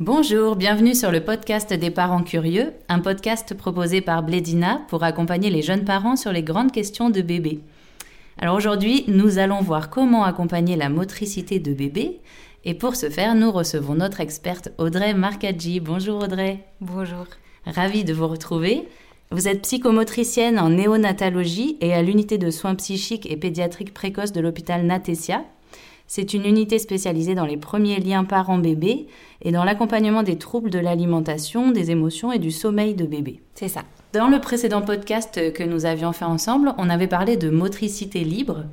Bonjour, bienvenue sur le podcast des parents curieux, un podcast proposé par Blédina pour accompagner les jeunes parents sur les grandes questions de bébé. Alors aujourd'hui, nous allons voir comment accompagner la motricité de bébé. Et pour ce faire, nous recevons notre experte Audrey Marcaggi. Bonjour Audrey. Bonjour. Ravie de vous retrouver. Vous êtes psychomotricienne en néonatologie et à l'unité de soins psychiques et pédiatriques précoces de l'hôpital Natesia. C'est une unité spécialisée dans les premiers liens parents-bébés et dans l'accompagnement des troubles de l'alimentation, des émotions et du sommeil de bébé. C'est ça. Dans le précédent podcast que nous avions fait ensemble, on avait parlé de motricité libre.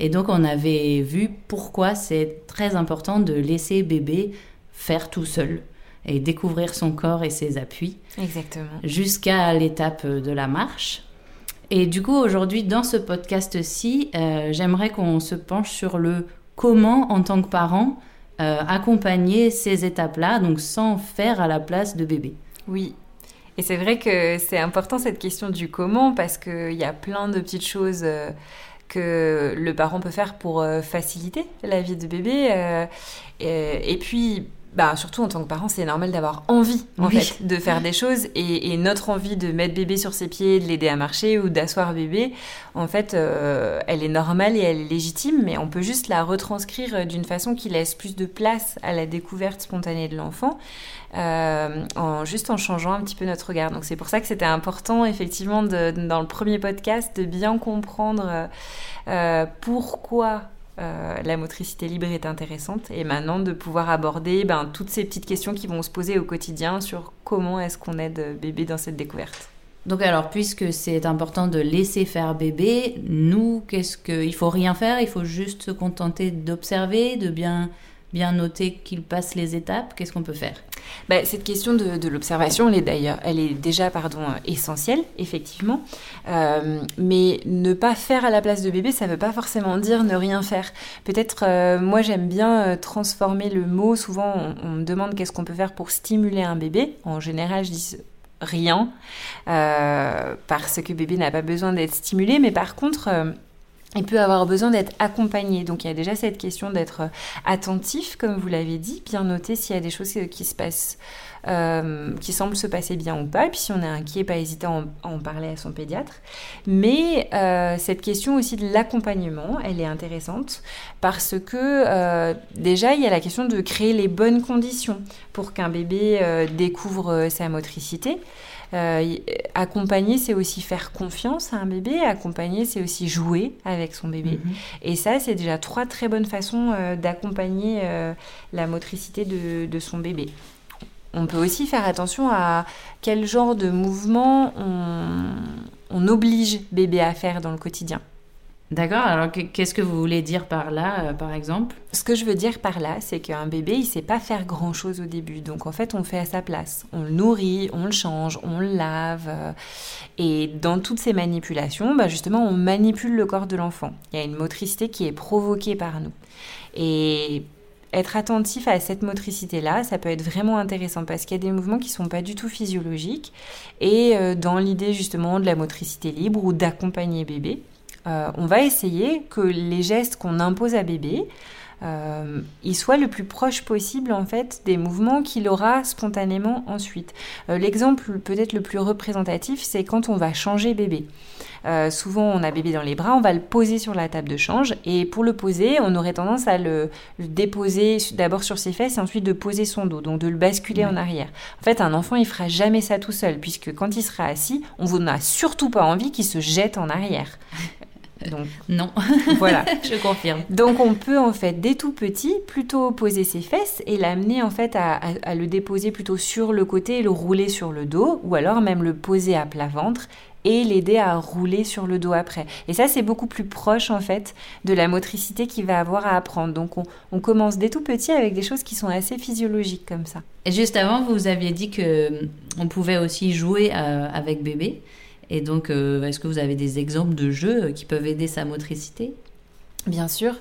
Et donc on avait vu pourquoi c'est très important de laisser bébé faire tout seul et découvrir son corps et ses appuis. Exactement. Jusqu'à l'étape de la marche. Et du coup, aujourd'hui, dans ce podcast-ci, euh, j'aimerais qu'on se penche sur le comment, en tant que parent, euh, accompagner ces étapes-là, donc sans faire à la place de bébé. Oui. Et c'est vrai que c'est important cette question du comment parce qu'il y a plein de petites choses euh, que le parent peut faire pour faciliter la vie de bébé. et puis, bah, surtout en tant que parent, c'est normal d'avoir envie en fait, de faire des choses et, notre envie de mettre bébé sur ses pieds, de l'aider à marcher ou d'asseoir bébé, en fait, euh, elle est normale et elle est légitime, mais on peut juste la retranscrire d'une façon qui laisse plus de place à la découverte spontanée de l'enfant, euh, en, juste en changeant un petit peu notre regard. Donc c'est pour ça que c'était important effectivement de, dans le premier podcast de bien comprendre euh, pourquoi euh, la motricité libre est intéressante. Et maintenant de pouvoir aborder ben, toutes ces petites questions qui vont se poser au quotidien sur comment est-ce qu'on aide bébé dans cette découverte. Donc alors, puisque c'est important de laisser faire bébé, nous, qu'est-ce que il faut rien faire, il faut juste se contenter d'observer, de bien bien noter qu'il passe les étapes. Qu'est-ce qu'on peut faire? Bah, Cette question de, l'observation, elle est d'ailleurs, elle est déjà pardon essentielle, effectivement. Euh, mais ne pas faire à la place de bébé, ça ne veut pas forcément dire ne rien faire. Peut-être, euh, moi j'aime bien euh, transformer le mot. Souvent, on, me demande qu'est-ce qu'on peut faire pour stimuler un bébé. En général, je dis rien, parce que bébé n'a pas besoin d'être stimulé. Mais par contre il peut avoir besoin d'être accompagné. Donc il y a déjà cette question d'être euh, attentif, comme vous l'avez dit, bien noter s'il y a des choses euh, qui se passent, euh, qui semblent se passer bien ou pas. Et puis si on est inquiet, pas hésiter à en, parler à son pédiatre. Mais cette question aussi de l'accompagnement, elle est intéressante parce que déjà il y a la question de créer les bonnes conditions pour qu'un bébé découvre sa motricité. Euh, accompagner, c'est aussi faire confiance à un bébé. Accompagner, c'est aussi jouer avec son bébé. Mhm. Et ça, c'est déjà trois très bonnes façons euh, d'accompagner euh, la motricité de, son bébé. On peut aussi faire attention à quel genre de mouvement on oblige bébé à faire dans le quotidien. D'accord, alors qu'est-ce que vous voulez dire par là, euh, par exemple? Ce que je veux dire par là, c'est qu'un bébé, il ne sait pas faire grand-chose au début. Donc en fait, on fait à sa place. On le nourrit, on le change, on le lave. Euh, et dans toutes ces manipulations, bah justement, on manipule le corps de l'enfant. Il y a une motricité qui est provoquée par nous. Et être attentif à cette motricité-là, ça peut être vraiment intéressant parce qu'il y a des mouvements qui ne sont pas du tout physiologiques. Et euh, dans l'idée justement de la motricité libre ou d'accompagner bébé, on va essayer que les gestes qu'on impose à bébé, euh, soient le plus proche possible en fait des mouvements qu'il aura spontanément ensuite. Euh, l'exemple peut-être le plus représentatif, c'est quand on va changer bébé. souvent, on a bébé dans les bras, on va le poser sur la table de change et pour le poser, on aurait tendance à le, déposer d'abord sur ses fesses et ensuite de poser son dos, donc de le basculer en arrière. En fait, un enfant, il fera jamais ça tout seul puisque quand il sera assis, on n'a surtout pas envie qu'il se jette en arrière. Donc, non. voilà. Je confirme. Donc, on peut en fait, dès tout petit, plutôt poser ses fesses et l'amener en fait à, le déposer plutôt sur le côté et le rouler sur le dos, ou alors même le poser à plat ventre et l'aider à rouler sur le dos après. Et ça, c'est beaucoup plus proche en fait de la motricité qu'il va avoir à apprendre. Donc, on, commence dès tout petit avec des choses qui sont assez physiologiques comme ça. Et juste avant, vous aviez dit que on pouvait aussi jouer euh, avec bébé. Et donc, euh, est-ce que vous avez des exemples de jeux qui peuvent aider sa motricité? Bien sûr,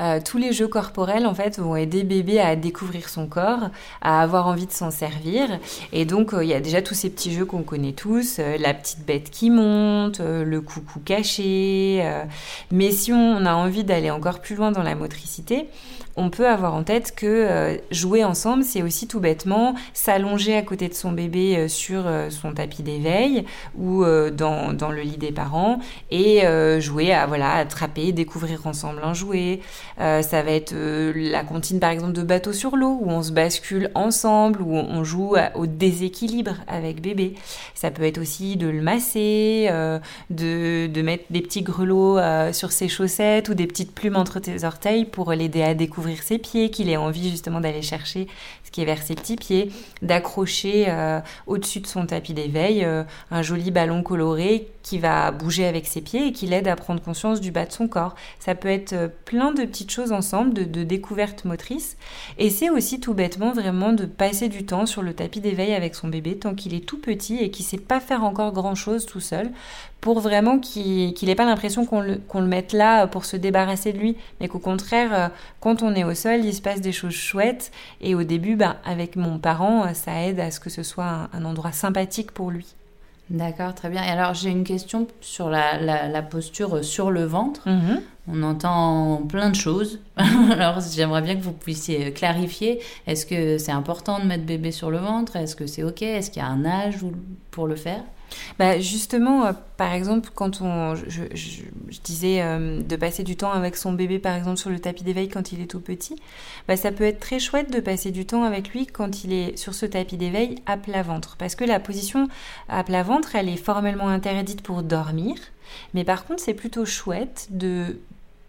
euh, tous les jeux corporels en fait vont aider bébé à découvrir son corps, à avoir envie de s'en servir. Et donc euh, il y a déjà tous ces petits jeux qu'on connaît tous, euh, la petite bête qui monte, le coucou caché. mais si on a envie d'aller encore plus loin dans la motricité, on peut avoir en tête que jouer ensemble, c'est aussi tout bêtement s'allonger à côté de son bébé sur son tapis d'éveil ou dans, dans, le lit des parents et jouer à voilà attraper, découvrir ensemble un jouet. Ça va être la comptine par exemple de bateau sur l'eau où on se bascule ensemble, où on joue au déséquilibre avec bébé. Ça peut être aussi de le masser, de, de mettre des petits grelots sur ses chaussettes ou des petites plumes entre tes orteils pour l'aider à découvrir ses pieds, qu'il ait envie justement d'aller chercher ce qui est vers ses petits pieds, d'accrocher euh, au-dessus de son tapis d'éveil euh, un joli ballon coloré qui va bouger avec ses pieds et qui l'aide à prendre conscience du bas de son corps. Ça peut être euh, plein de petites choses ensemble, de, découvertes motrices. Et c'est aussi tout bêtement vraiment de passer du temps sur le tapis d'éveil avec son bébé tant qu'il est tout petit et qu'il ne sait pas faire encore grand-chose tout seul pour vraiment qu'il n'ait pas l'impression qu'on le, mette là pour se débarrasser de lui, mais qu'au contraire, quand on est au sol, il se passe des choses chouettes. Et au début, bah, avec mon parent, ça aide à ce que ce soit un endroit sympathique pour lui. D'accord, très bien. Et alors j'ai une question sur la, posture sur le ventre. Mhm. On entend plein de choses. alors j'aimerais bien que vous puissiez clarifier. Est-ce que c'est important de mettre bébé sur le ventre? Est-ce que c'est OK? Est-ce qu'il y a un âge pour le faire? Bah justement, euh, par exemple, quand on, je, disais euh, de passer du temps avec son bébé, par exemple, sur le tapis d'éveil quand il est tout petit, bah, ça peut être très chouette de passer du temps avec lui quand il est sur ce tapis d'éveil à plat ventre. Parce que la position à plat ventre, elle est formellement interdite pour dormir. Mais par contre, c'est plutôt chouette de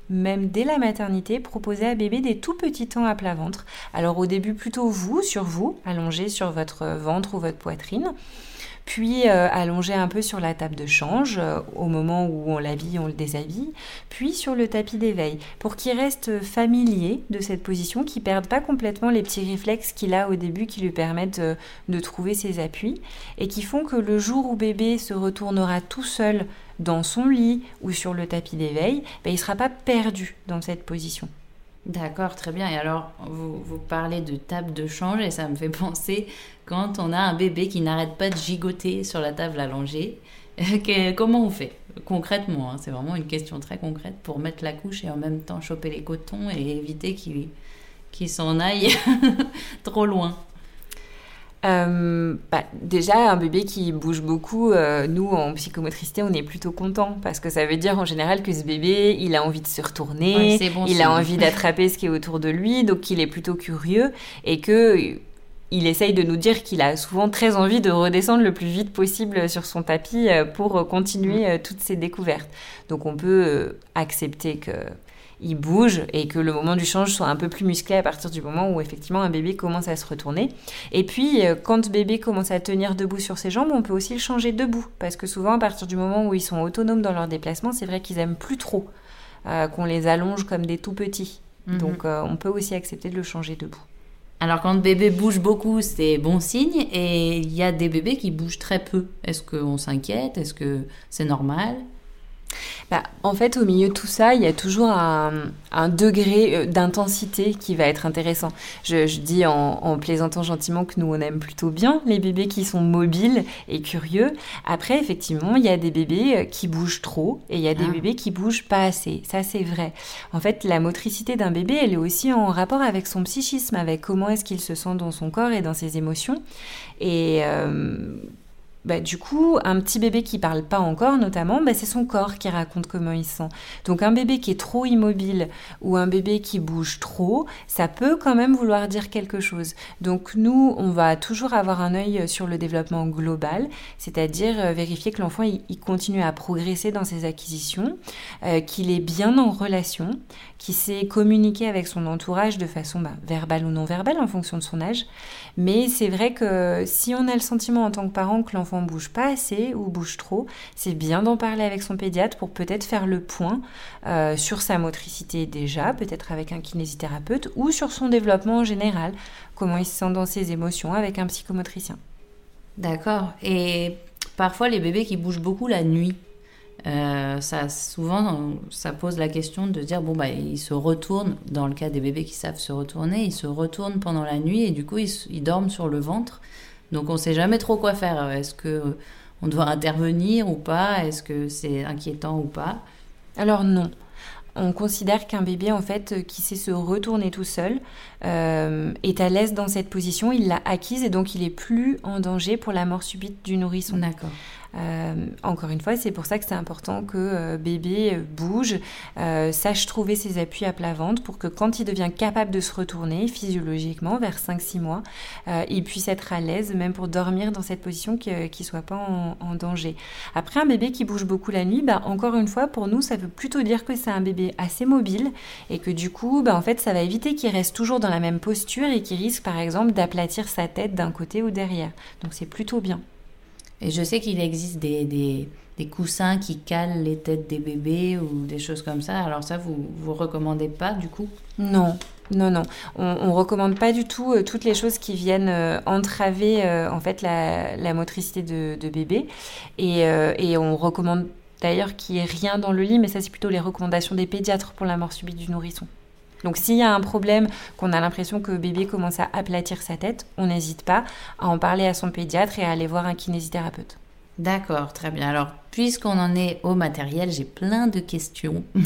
même dès la maternité, proposer à bébé des tout petits temps à plat ventre. Alors au début plutôt vous, sur vous, allongé sur votre ventre ou votre poitrine puis euh, allonger un peu sur la table de change euh, au moment où on l'habille, on le déshabille, puis sur le tapis d'éveil pour qu'il reste familier de cette position, qu'il perde pas complètement les petits réflexes qu'il a au début qui lui permettent euh, de trouver ses appuis et qui font que le jour où bébé se retournera tout seul dans son lit ou sur le tapis d'éveil, ben, il ne sera pas perdu dans cette position. D'accord, très bien. Et alors, vous, vous, parlez de table de change et ça me fait penser quand on a un bébé qui n'arrête pas de gigoter sur la table allongée. comment on fait concrètement hein? C'est vraiment une question très concrète pour mettre la couche et en même temps choper les cotons et éviter qu'il s'en aille trop loin. Euh, bah, déjà, un bébé qui bouge beaucoup, euh, nous en psychomotricité, on est plutôt content parce que ça veut dire en général que ce bébé, il a envie de se retourner, il a envie d'attraper ce qui est autour de lui, donc il est plutôt curieux et que il essaye de nous dire qu'il a souvent très envie de redescendre le plus vite possible sur son tapis euh, pour continuer toutes ses découvertes. Donc on peut accepter que il bouge et que le moment du change soit un peu plus musclé à partir du moment où effectivement un bébé commence à se retourner. Et puis euh, quand bébé commence à tenir debout sur ses jambes, on peut aussi le changer debout parce que souvent à partir du moment où ils sont autonomes dans leur déplacement, c'est vrai qu'ils aiment plus trop euh, qu'on les allonge comme des tout petits. Mhm. Donc euh, on peut aussi accepter de le changer debout. Alors quand bébé bouge beaucoup, c'est bon signe et il y a des bébés qui bougent très peu. Est-ce qu'on s'inquiète? Est-ce que c'est normal? Bah, en fait, au milieu de tout ça, il y a toujours un, degré euh, d'intensité qui va être intéressant. Je, dis en, plaisantant gentiment que nous, on aime plutôt bien les bébés qui sont mobiles et curieux. Après, effectivement, il y a des bébés euh, qui bougent trop et il y a des ah. bébés qui bougent pas assez. Ça, c'est vrai. En fait, la motricité d'un bébé, elle est aussi en rapport avec son psychisme, avec comment est-ce qu'il se sent dans son corps et dans ses émotions. Et... Euh, bah, du coup, un petit bébé qui parle pas encore, notamment, bah, c'est son corps qui raconte comment il sent. Donc, un bébé qui est trop immobile ou un bébé qui bouge trop, ça peut quand même vouloir dire quelque chose. Donc, nous, on va toujours avoir un œil sur le développement global, c'est-à-dire euh, vérifier que l'enfant il, continue à progresser dans ses acquisitions, euh, qu'il est bien en relation, qu'il sait communiquer avec son entourage de façon bah, verbale ou non verbale en fonction de son âge. Mais c'est vrai que si on a le sentiment en tant que parent que l'enfant bouge pas assez ou bouge trop, c'est bien d'en parler avec son pédiatre pour peut-être faire le point euh, sur sa motricité déjà, peut-être avec un kinésithérapeute, ou sur son développement en général, comment il se sent dans ses émotions avec un psychomotricien. D'accord. Et parfois les bébés qui bougent beaucoup la nuit, euh, ça, souvent, ça pose la question de dire bon, bah, ils se retournent, dans le cas des bébés qui savent se retourner, ils se retournent pendant la nuit et du coup, ils, dorment sur le ventre. Donc, on sait jamais trop quoi faire. Est-ce que on doit intervenir ou pas? Est-ce que c'est inquiétant ou pas? Alors, non on considère qu'un bébé en fait qui sait se retourner tout seul euh, est à l'aise dans cette position, il l'a acquise et donc il est plus en danger pour la mort subite du nourrisson. D'accord. Euh, encore une fois, c'est pour ça que c'est important que euh, bébé bouge, euh, sache trouver ses appuis à plat ventre pour que quand il devient capable de se retourner physiologiquement vers 5-6 mois, il puisse être à l'aise même pour dormir dans cette position qu'il ne soit pas en, danger. Après, un bébé qui bouge beaucoup la nuit, bah, encore une fois, pour nous, ça veut plutôt dire que c'est un bébé assez mobile et que du coup, bah, en fait, ça va éviter qu'il reste toujours dans la même posture et qu'il risque par exemple d'aplatir sa tête d'un côté ou derrière. Donc c'est plutôt bien. Et je sais qu'il existe des, des, des, coussins qui calent les têtes des bébés ou des choses comme ça. Alors ça, vous vous recommandez pas du coup? Non, non, non. On, ne recommande pas du tout euh, toutes les choses qui viennent euh, entraver euh, en fait la, la motricité de, de bébé. Et, et on recommande d'ailleurs qu'il n'y ait rien dans le lit, mais ça c'est plutôt les recommandations des pédiatres pour la mort subite du nourrisson. Donc s'il y a un problème, qu'on a l'impression que bébé commence à aplatir sa tête, on n'hésite pas à en parler à son pédiatre et à aller voir un kinésithérapeute. D'accord, très bien. Alors, puisqu'on en est au matériel, j'ai plein de questions.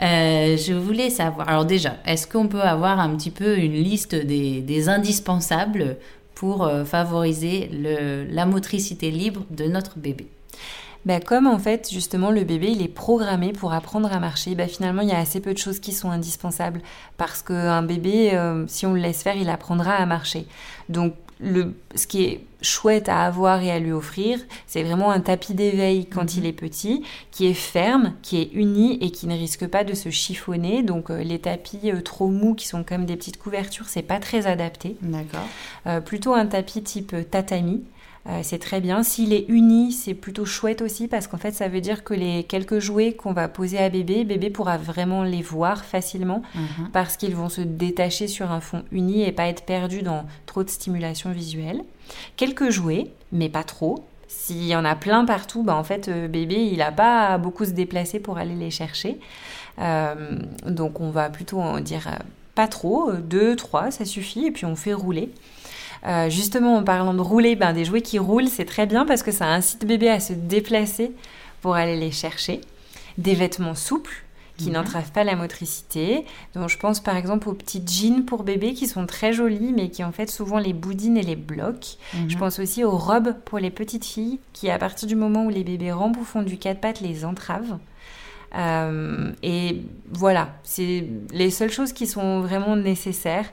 Euh, je voulais savoir, alors déjà, est-ce qu'on peut avoir un petit peu une liste des, indispensables pour euh, favoriser la motricité libre de notre bébé? Bah, comme en fait justement le bébé il est programmé pour apprendre à marcher, bah, finalement il y a assez peu de choses qui sont indispensables parce qu'un bébé, euh, si on le laisse faire, il apprendra à marcher. Donc le, ce qui est chouette à avoir et à lui offrir, c'est vraiment un tapis d'éveil quand il mhm. est petit, qui est ferme, qui est uni et qui ne risque pas de se chiffonner. Donc euh, les tapis euh, trop mous qui sont comme des petites couvertures, c'est pas très adapté. D'accord. plutôt un tapis type tatami. Euh, c'est très bien. S'il est uni, c'est plutôt chouette aussi parce qu'en fait, ça veut dire que les quelques jouets qu'on va poser à bébé, bébé pourra vraiment les voir facilement mhm. parce qu'ils vont se détacher sur un fond uni et pas être perdus dans trop de stimulation visuelle. Quelques jouets, mais pas trop. S'il y en a plein partout, bah en fait, euh, bébé, il n'a pas beaucoup se déplacer pour aller les chercher. Euh, donc, on va plutôt en dire pas trop, deux, trois, ça suffit, et puis on fait rouler. Euh, justement, en parlant de rouler, ben, des jouets qui roulent, c'est très bien parce que ça incite bébé à se déplacer pour aller les chercher. Des vêtements souples qui mhm. n'entravent pas la motricité. Donc je pense par exemple aux petits jeans pour bébé qui sont très jolis mais qui en fait souvent les boudinent et les bloquent. Mhm. Je pense aussi aux robes pour les petites filles qui à partir du moment où les bébés rampent ou font du quatre pattes les entravent. Euh, et voilà, c'est les seules choses qui sont vraiment nécessaires.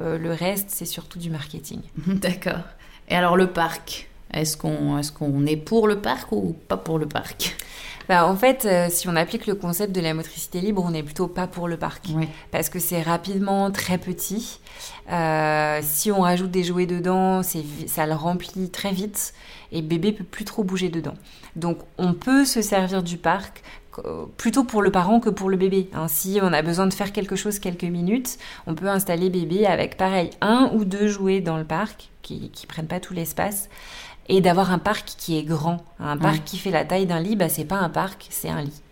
Euh, le reste, c'est surtout du marketing. D'accord. Et alors le parc Est-ce qu'on est, qu'on est pour le parc ou pas pour le parc? Bah, en fait, euh, si on applique le concept de la motricité libre, on n'est plutôt pas pour le parc. Parce que c'est rapidement très petit. Euh, si on rajoute des jouets dedans, ça le remplit très vite et bébé peut plus trop bouger dedans. Donc on peut se servir du parc plutôt pour le parent que pour le bébé. Hein. Si on a besoin de faire quelque chose quelques minutes, on peut installer bébé avec pareil un ou deux jouets dans le parc qui, qui prennent pas tout l'espace et d'avoir un parc qui est grand. Un parc qui fait la taille d'un lit, bah c'est pas un parc, c'est un lit.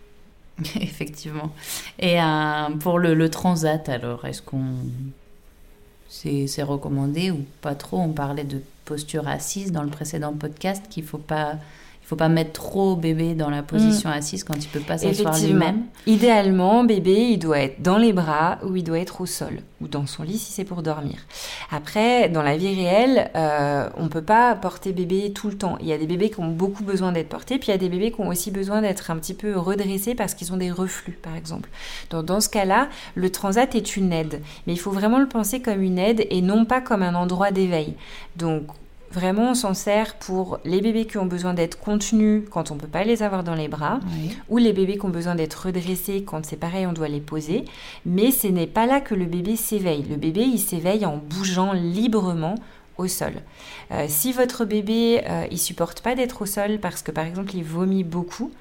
Effectivement. Et euh, pour le, le, transat alors, est-ce qu'on c'est recommandé ou pas trop? On parlait de posture assise dans le précédent podcast qu'il faut pas il faut pas mettre trop bébé dans la position mm. assise quand il peut pas s'asseoir lui-même. Idéalement, bébé, il doit être dans les bras ou il doit être au sol ou dans son lit si c'est pour dormir. Après, dans la vie réelle, euh, on peut pas porter bébé tout le temps. Il y a des bébés qui ont beaucoup besoin d'être portés, puis il y a des bébés qui ont aussi besoin d'être un petit peu redressés parce qu'ils ont des reflux, par exemple. Donc dans ce cas-là, le transat est une aide, mais il faut vraiment le penser comme une aide et non pas comme un endroit d'éveil. Donc Vraiment, on s'en sert pour les bébés qui ont besoin d'être contenus quand on ne peut pas les avoir dans les bras, ou les bébés qui ont besoin d'être redressés quand c'est pareil, on doit les poser. Mais ce n'est pas là que le bébé s'éveille. Le bébé, il s'éveille en bougeant librement au sol. Euh, si votre bébé euh, il supporte pas d'être au sol parce que par exemple il vomit beaucoup,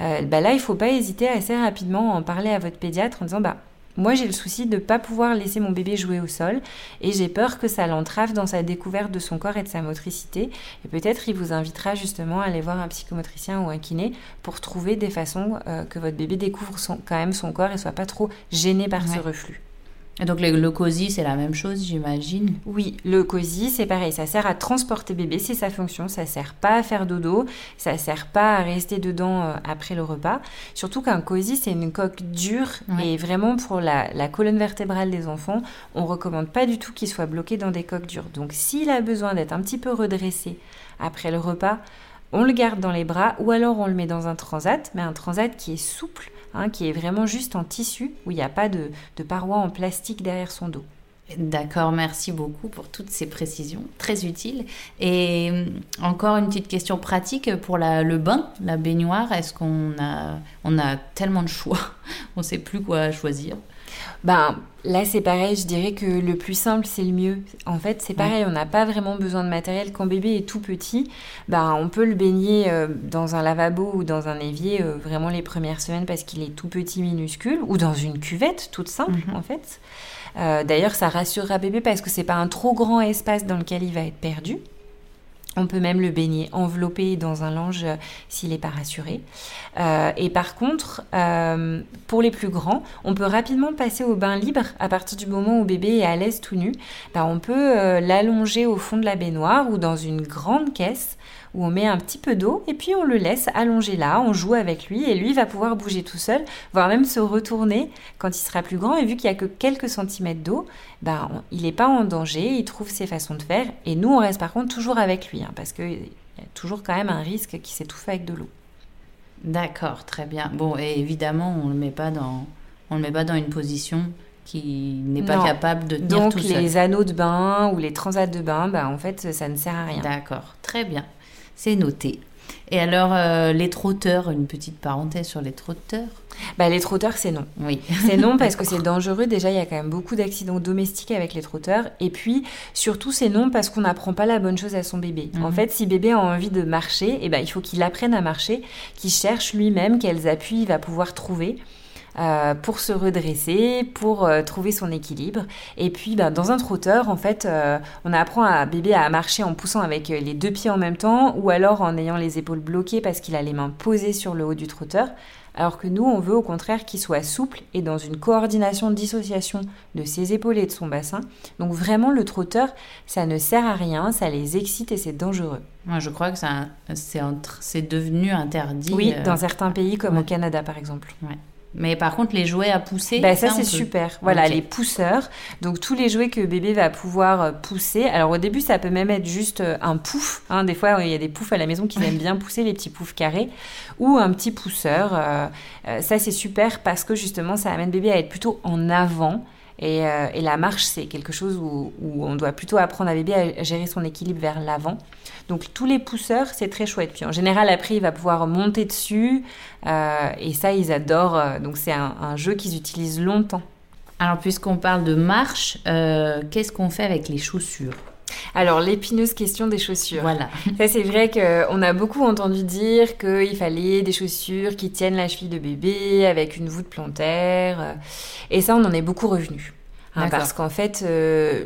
euh, bah là il faut pas hésiter assez rapidement à en parler à votre pédiatre en disant bah moi, j'ai le souci de ne pas pouvoir laisser mon bébé jouer au sol et j'ai peur que ça l'entrave dans sa découverte de son corps et de sa motricité. Et peut-être il vous invitera justement à aller voir un psychomotricien ou un kiné pour trouver des façons euh, que votre bébé découvre quand même son corps et soit pas trop gêné par ce reflux. Et donc le, COSI, c'est la même chose, j'imagine. Oui, le COSI, c'est pareil, ça sert à transporter bébé, c'est sa fonction, ça sert pas à faire dodo, ça sert pas à rester dedans euh, après le repas. Surtout qu'un COSI, c'est une coque dure. Et vraiment pour la, la, colonne vertébrale des enfants, on recommande pas du tout qu'il soit bloqué dans des coques dures. Donc s'il a besoin d'être un petit peu redressé après le repas, on le garde dans les bras ou alors on le met dans un transat, mais un transat qui est souple Hein, qui est vraiment juste en tissu, où il n'y a pas de, de paroi en plastique derrière son dos. D'accord, merci beaucoup pour toutes ces précisions, très utiles. Et hum, encore une petite question pratique pour le bain, la baignoire. Est-ce qu'on a, on a tellement de choix? On ne sait plus quoi choisir ben, là, c'est pareil, je dirais que le plus simple, c'est le mieux. En fait, c'est pareil, on n'a pas vraiment besoin de matériel. Quand bébé est tout petit, ben, on peut le baigner euh, dans un lavabo ou dans un évier euh, vraiment les premières semaines parce qu'il est tout petit, minuscule, ou dans une cuvette toute simple, mhm. en fait. Euh, d'ailleurs, ça rassurera bébé parce que c'est pas un trop grand espace dans lequel il va être perdu. On peut même le baigner enveloppé dans un linge euh, s'il n'est pas rassuré. Euh, et par contre, euh, pour les plus grands, on peut rapidement passer au bain libre à partir du moment où bébé est à l'aise tout nu. Ben, on peut l'allonger au fond de la baignoire ou dans une grande caisse où on met un petit peu d'eau et puis on le laisse allonger là, on joue avec lui et lui va pouvoir bouger tout seul, voire même se retourner quand il sera plus grand et vu qu'il n'y a que quelques centimètres d'eau, ben, il n'est pas en danger, il trouve ses façons de faire et nous on reste par contre toujours avec lui hein, parce qu'il y a toujours quand même un risque qu'il s'étouffe avec de l'eau. D'accord, très bien. Bon, et évidemment, on ne le met pas dans, on le met pas dans une position qui n'est pas capable de tenir Donc, les anneaux de bain ou les transats de bain, ben, en fait, ça ne sert à rien. D'accord, très bien. C'est noté. Et alors, euh, les trotteurs, une petite parenthèse sur les trotteurs bah, Les trotteurs, c'est non. Oui. C'est non parce que c'est dangereux. Déjà, il y a quand même beaucoup d'accidents domestiques avec les trotteurs. Et puis, surtout, c'est non parce qu'on n'apprend pas la bonne chose à son bébé. En mhm. fait, si bébé a envie de marcher, eh ben, il faut qu'il apprenne à marcher, qu'il cherche lui-même quels appuis il va pouvoir trouver. Euh, pour se redresser, pour euh, trouver son équilibre. Et puis, ben, dans un trotteur, en fait, euh, on apprend à bébé à marcher en poussant avec les deux pieds en même temps, ou alors en ayant les épaules bloquées parce qu'il a les mains posées sur le haut du trotteur. Alors que nous, on veut au contraire qu'il soit souple et dans une coordination de dissociation de ses épaules et de son bassin. Donc vraiment, le trotteur, ça ne sert à rien, ça les excite et c'est dangereux. Moi, je crois que c'est devenu interdit. Oui, dans certains pays comme au Canada, par exemple. Ouais. Mais par contre, les jouets à pousser. Bah, ça, c'est super. Voilà, les pousseurs. Donc, tous les jouets que bébé va pouvoir euh, pousser. Alors, au début, ça peut même être juste euh, un pouf. Hein. Des fois, il y a des poufs à la maison qui aiment bien pousser, les petits poufs carrés. Ou un petit pousseur. Euh, ça, c'est super parce que justement, ça amène bébé à être plutôt en avant. Et, la marche, c'est quelque chose où, on doit plutôt apprendre à bébé à gérer son équilibre vers l'avant. Donc tous les pousseurs, c'est très chouette. Puis en général, après, il va pouvoir monter dessus. Euh, et ça, ils adorent. Euh, donc c'est un, jeu qu'ils utilisent longtemps. Alors puisqu'on parle de marche, euh, qu'est-ce qu'on fait avec les chaussures? Alors, l'épineuse question des chaussures. Voilà. Ça, c'est vrai qu'on a beaucoup entendu dire qu'il fallait des chaussures qui tiennent la cheville de bébé avec une voûte plantaire. Et ça, on en est beaucoup revenu. Hein, parce qu'en fait,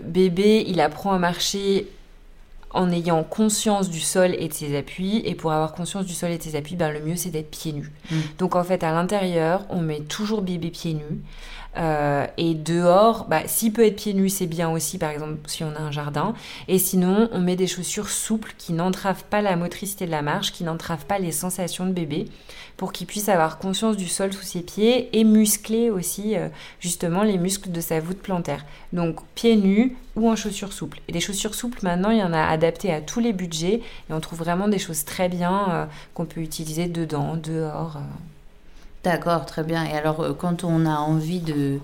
bébé, il apprend à marcher en ayant conscience du sol et de ses appuis. Et pour avoir conscience du sol et de ses appuis, ben, le mieux c'est d'être pieds nus. Mm. Donc en fait, à l'intérieur, on met toujours bébé pieds nus. Euh, et dehors, bah, s'il peut être pieds nus, c'est bien aussi, par exemple, si on a un jardin. Et sinon, on met des chaussures souples qui n'entravent pas la motricité de la marche, qui n'entravent pas les sensations de bébé, pour qu'il puisse avoir conscience du sol sous ses pieds et muscler aussi, euh, justement, les muscles de sa voûte plantaire. Donc, pieds nus ou en chaussures souples. Et des chaussures souples, maintenant, il y en a adaptées à tous les budgets. Et on trouve vraiment des choses très bien euh, qu'on peut utiliser dedans, dehors. D'accord, très bien. Et alors, euh, quand on a envie de,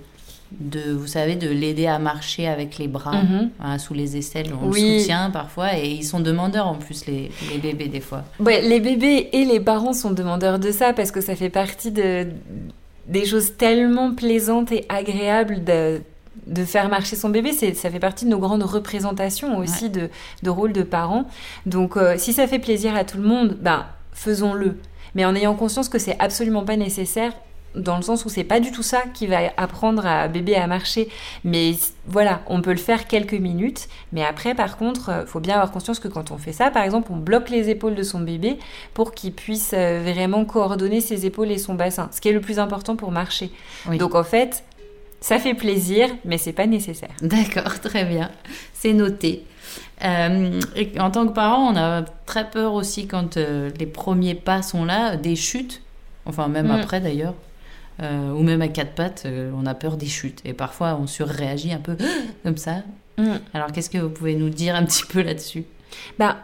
de vous savez, de l'aider à marcher avec les bras mhm. hein, sous les aisselles, on le soutient parfois, et ils sont demandeurs en plus, les, les bébés, des fois. Ouais, les bébés et les parents sont demandeurs de ça, parce que ça fait partie de, des choses tellement plaisantes et agréables de, de faire marcher son bébé, ça fait partie de nos grandes représentations aussi de, de, rôle de parents. Donc, euh, si ça fait plaisir à tout le monde, ben, faisons-le mais en ayant conscience que c'est absolument pas nécessaire dans le sens où c'est pas du tout ça qui va apprendre à bébé à marcher. Mais voilà, on peut le faire quelques minutes. Mais après, par contre, euh, faut bien avoir conscience que quand on fait ça, par exemple, on bloque les épaules de son bébé pour qu'il puisse euh, vraiment coordonner ses épaules et son bassin. Ce qui est le plus important pour marcher. Donc en fait, ça fait plaisir, mais c'est pas nécessaire. D'accord, très bien. C'est noté. Euh, et en tant que parent, on a très peur aussi quand les premiers pas sont là, des chutes. Enfin, même mm. après d'ailleurs. Euh, ou même à quatre pattes, euh, on a peur des chutes. Et parfois, on surréagit un peu comme ça. Mm. Alors, qu'est-ce que vous pouvez nous dire un petit peu là-dessus? Bah,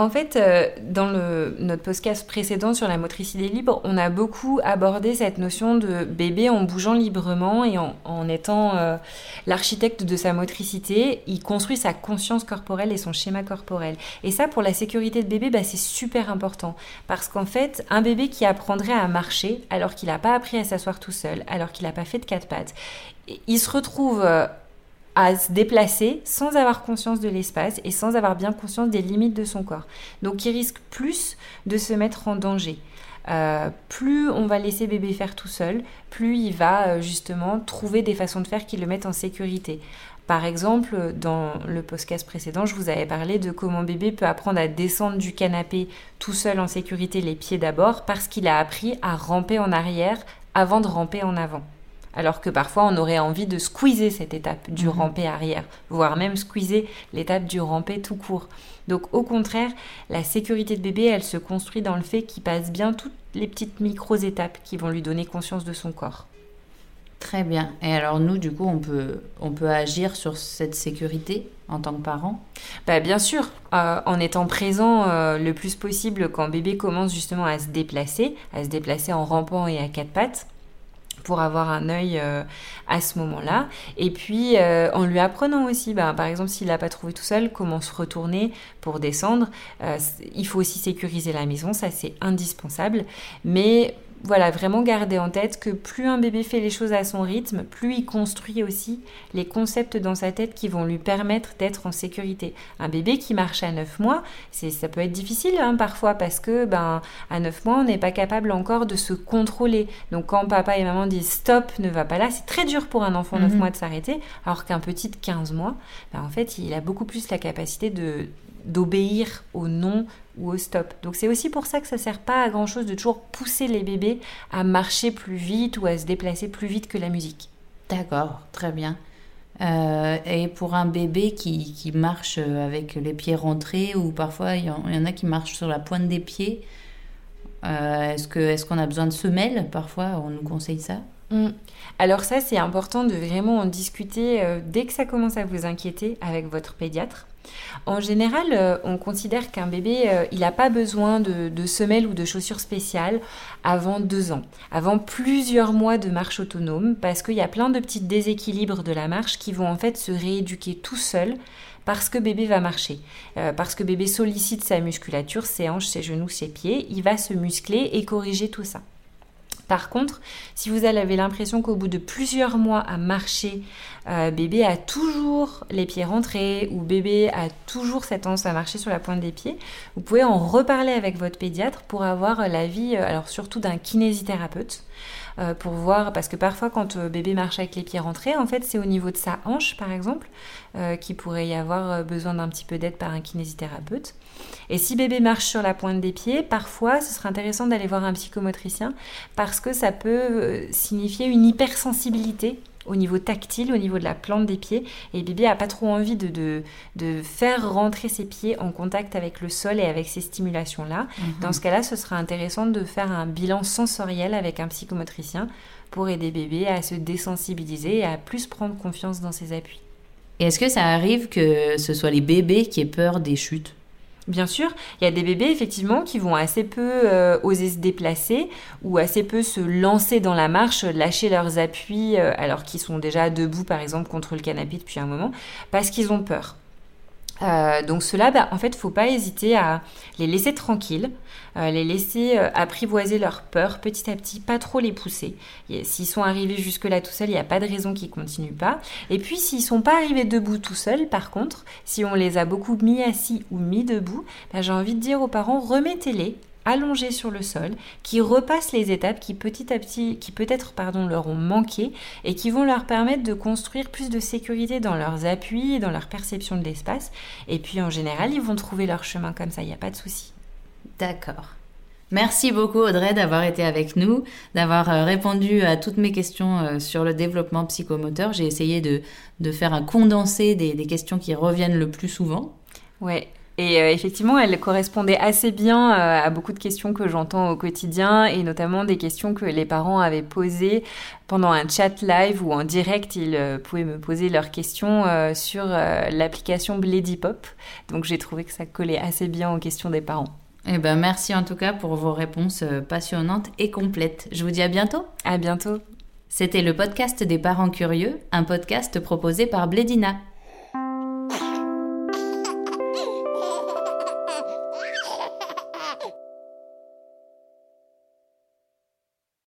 en fait, euh, dans le, notre podcast précédent sur la motricité libre, on a beaucoup abordé cette notion de bébé en bougeant librement et en, étant euh, l'architecte de sa motricité. Il construit sa conscience corporelle et son schéma corporel. Et ça, pour la sécurité de bébé, bah, c'est super important. Parce qu'en fait, un bébé qui apprendrait à marcher alors qu'il n'a pas appris à s'asseoir tout seul, alors qu'il n'a pas fait de quatre pattes, il se retrouve... À se déplacer sans avoir conscience de l'espace et sans avoir bien conscience des limites de son corps. Donc il risque plus de se mettre en danger. Euh, plus on va laisser bébé faire tout seul, plus il va euh, justement trouver des façons de faire qui le mettent en sécurité. Par exemple, dans le podcast précédent, je vous avais parlé de comment bébé peut apprendre à descendre du canapé tout seul en sécurité, les pieds d'abord, parce qu'il a appris à ramper en arrière avant de ramper en avant alors que parfois on aurait envie de squeezer cette étape du mhm. rampé arrière, voire même squeezer l'étape du rampé tout court. Donc au contraire, la sécurité de bébé, elle se construit dans le fait qu'il passe bien toutes les petites micro-étapes qui vont lui donner conscience de son corps. Très bien. Et alors nous, du coup, on peut, on peut agir sur cette sécurité en tant que parent? Bah, Bien sûr, euh, en étant présent euh, le plus possible quand bébé commence justement à se déplacer, à se déplacer en rampant et à quatre pattes pour avoir un œil euh, à ce moment-là. Et puis euh, en lui apprenant aussi, bah, par exemple s'il n'a pas trouvé tout seul, comment se retourner pour descendre. Euh, il faut aussi sécuriser la maison, ça c'est indispensable. Mais voilà, vraiment garder en tête que plus un bébé fait les choses à son rythme, plus il construit aussi les concepts dans sa tête qui vont lui permettre d'être en sécurité. Un bébé qui marche à 9 mois, ça peut être difficile hein, parfois parce que ben, à 9 mois, on n'est pas capable encore de se contrôler. Donc quand papa et maman disent stop, ne va pas là, c'est très dur pour un enfant de 9 mhm. mois de s'arrêter, alors qu'un petit de 15 mois, ben, en fait, il a beaucoup plus la capacité de d'obéir au non ou au stop. Donc c'est aussi pour ça que ça sert pas à grand chose de toujours pousser les bébés à marcher plus vite ou à se déplacer plus vite que la musique. D'accord, très bien. Euh, et pour un bébé qui, qui, marche avec les pieds rentrés ou parfois il y, en a qui marchent sur la pointe des pieds, euh, est-ce qu'on est qu'on a besoin de semelles Parfois? On nous conseille ça? Mm. Alors ça c'est important de vraiment en discuter euh, dès que ça commence à vous inquiéter avec votre pédiatre. En général, euh, on considère qu'un bébé, euh, il n'a pas besoin de, semelles ou de chaussures spéciales avant deux ans, avant plusieurs mois de marche autonome, parce qu'il y a plein de petits déséquilibres de la marche qui vont en fait se rééduquer tout seul parce que bébé va marcher, parce que bébé sollicite sa musculature, ses hanches, ses genoux, ses pieds, il va se muscler et corriger tout ça. Par contre, si vous avez l'impression qu'au bout de plusieurs mois à marcher, euh, bébé a toujours les pieds rentrés ou bébé a toujours cette tendance à marcher sur la pointe des pieds, vous pouvez en reparler avec votre pédiatre pour avoir l'avis, euh, alors surtout d'un kinésithérapeute. Euh, pour voir, parce que parfois quand bébé marche avec les pieds rentrés, en fait c'est au niveau de sa hanche par exemple, qu'il pourrait y avoir besoin d'un petit peu d'aide par un kinésithérapeute. Et si bébé marche sur la pointe des pieds, parfois ce serait intéressant d'aller voir un psychomotricien parce que ça peut signifier une hypersensibilité au niveau tactile, au niveau de la plante des pieds. Et bébé a pas trop envie de, de, faire rentrer ses pieds en contact avec le sol et avec ces stimulations-là. Mhm. Dans ce cas-là, ce sera intéressant de faire un bilan sensoriel avec un psychomotricien pour aider bébé à se désensibiliser et à plus prendre confiance dans ses appuis. Et est-ce que ça arrive que ce soit les bébés qui aient peur des chutes? Bien sûr, il y a des bébés effectivement qui vont assez peu euh, oser se déplacer ou assez peu se lancer dans la marche, lâcher leurs appuis euh, alors qu'ils sont déjà debout par exemple contre le canapé depuis un moment parce qu'ils ont peur. Euh, donc cela, bah, en fait, faut pas hésiter à les laisser tranquilles, euh, les laisser euh, apprivoiser leur peur petit à petit, pas trop les pousser. S'ils sont arrivés jusque-là tout seuls, il n'y a pas de raison qu'ils continuent pas. Et puis s'ils sont pas arrivés debout tout seuls, par contre, si on les a beaucoup mis assis ou mis debout, bah, j'ai envie de dire aux parents, remettez-les allongés sur le sol, qui repassent les étapes qui petit à petit, qui peut-être pardon, leur ont manqué et qui vont leur permettre de construire plus de sécurité dans leurs appuis, dans leur perception de l'espace. Et puis en général, ils vont trouver leur chemin comme ça, il n'y a pas de souci. D'accord. Merci beaucoup Audrey d'avoir été avec nous, d'avoir euh, répondu à toutes mes questions euh, sur le développement psychomoteur. J'ai essayé de, faire un condensé des, des questions qui reviennent le plus souvent. Ouais, et euh, effectivement, elle correspondait assez bien euh, à beaucoup de questions que j'entends au quotidien et notamment des questions que les parents avaient posées pendant un chat live ou en direct. Ils euh, pouvaient me poser leurs questions sur l'application Blady Pop. Donc j'ai trouvé que ça collait assez bien aux questions des parents. Eh ben, merci en tout cas pour vos réponses passionnantes et complètes. Je vous dis à bientôt. À bientôt. C'était le podcast des parents curieux, un podcast proposé par Blédina.